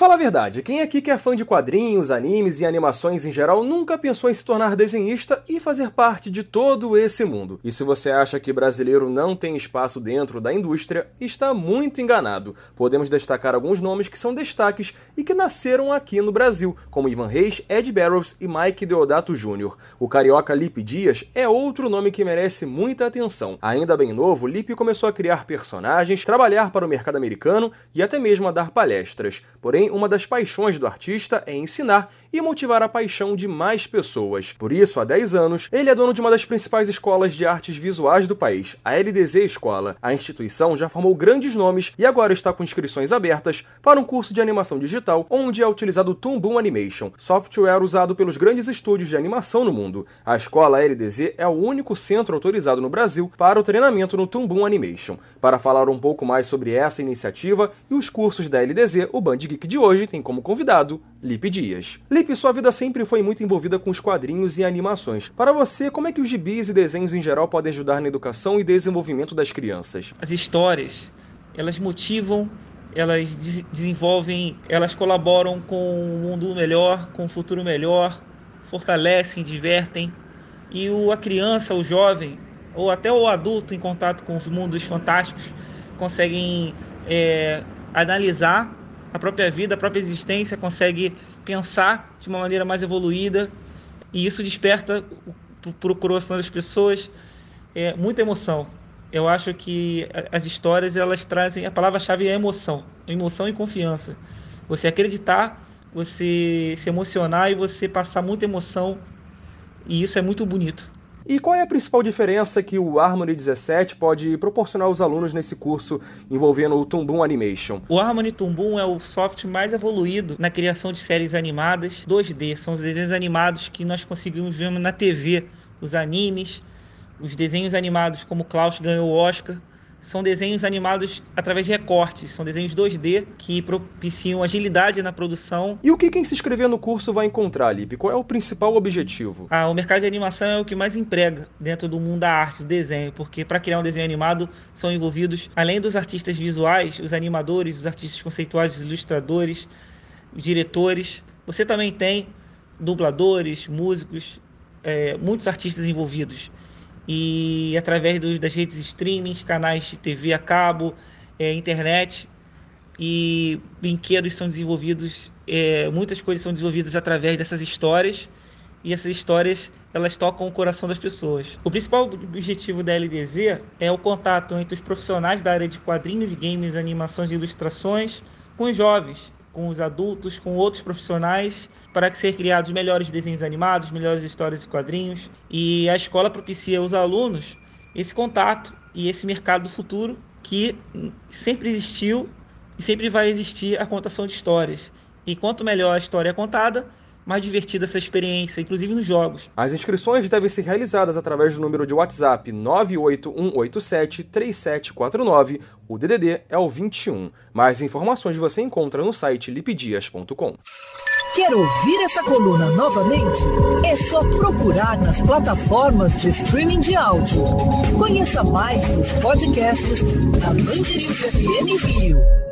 Fala a verdade, quem aqui que é fã de quadrinhos, animes e animações em geral nunca pensou em se tornar desenhista e fazer parte de todo esse mundo? E se você acha que brasileiro não tem espaço dentro da indústria, está muito enganado. Podemos destacar alguns nomes que são destaques e que nasceram aqui no Brasil, como Ivan Reis, Ed Barrows e Mike Deodato Jr. O carioca Lipe Dias é outro nome que merece muita atenção. Ainda bem novo, Lipe começou a criar personagens, trabalhar para o mercado americano e até mesmo a dar palestras. Porém, uma das paixões do artista é ensinar e motivar a paixão de mais pessoas. Por isso, há 10 anos, ele é dono de uma das principais escolas de artes visuais do país, a LDZ Escola. A instituição já formou grandes nomes e agora está com inscrições abertas para um curso de animação digital, onde é utilizado o Toon Animation, software usado pelos grandes estúdios de animação no mundo. A escola LDZ é o único centro autorizado no Brasil para o treinamento no Toon Animation. Para falar um pouco mais sobre essa iniciativa e os cursos da LDZ, o Band Geek de hoje tem como convidado Lipe Dias. Lipe, sua vida sempre foi muito envolvida com os quadrinhos e animações. Para você, como é que os gibis e desenhos em geral podem ajudar na educação e desenvolvimento das crianças? As histórias, elas motivam, elas des desenvolvem, elas colaboram com um mundo melhor, com um futuro melhor, fortalecem, divertem. E o, a criança, o jovem, ou até o adulto em contato com os mundos fantásticos, conseguem é, analisar a própria vida, a própria existência, consegue pensar de uma maneira mais evoluída e isso desperta para o coração das pessoas é, muita emoção. Eu acho que as histórias elas trazem a palavra-chave é emoção, emoção e confiança. Você acreditar, você se emocionar e você passar muita emoção e isso é muito bonito. E qual é a principal diferença que o Harmony 17 pode proporcionar aos alunos nesse curso envolvendo o Toon Animation? O Harmony Toon é o software mais evoluído na criação de séries animadas 2D. São os desenhos animados que nós conseguimos ver na TV, os animes, os desenhos animados como Klaus ganhou o Oscar, são desenhos animados através de recortes, são desenhos 2D que propiciam agilidade na produção. E o que quem se inscrever no curso vai encontrar, Lipe? Qual é o principal objetivo? Ah, o mercado de animação é o que mais emprega dentro do mundo da arte, do desenho, porque para criar um desenho animado são envolvidos, além dos artistas visuais, os animadores, os artistas conceituais, os ilustradores, os diretores. Você também tem dubladores, músicos, é, muitos artistas envolvidos e através dos, das redes streaming, canais de TV a cabo, é, internet e brinquedos são desenvolvidos, é, muitas coisas são desenvolvidas através dessas histórias e essas histórias elas tocam o coração das pessoas. O principal objetivo da LDZ é o contato entre os profissionais da área de quadrinhos, games, animações e ilustrações com os jovens com os adultos, com outros profissionais, para que ser criados melhores desenhos animados, melhores histórias e quadrinhos. E a escola propicia aos alunos esse contato e esse mercado do futuro que sempre existiu e sempre vai existir a contação de histórias. E quanto melhor a história é contada, mais divertida essa experiência, inclusive nos jogos. As inscrições devem ser realizadas através do número de WhatsApp 981873749. O DDD é o 21. Mais informações você encontra no site lipdias.com. Quer ouvir essa coluna novamente? É só procurar nas plataformas de streaming de áudio. Conheça mais dos podcasts da Band FM Rio.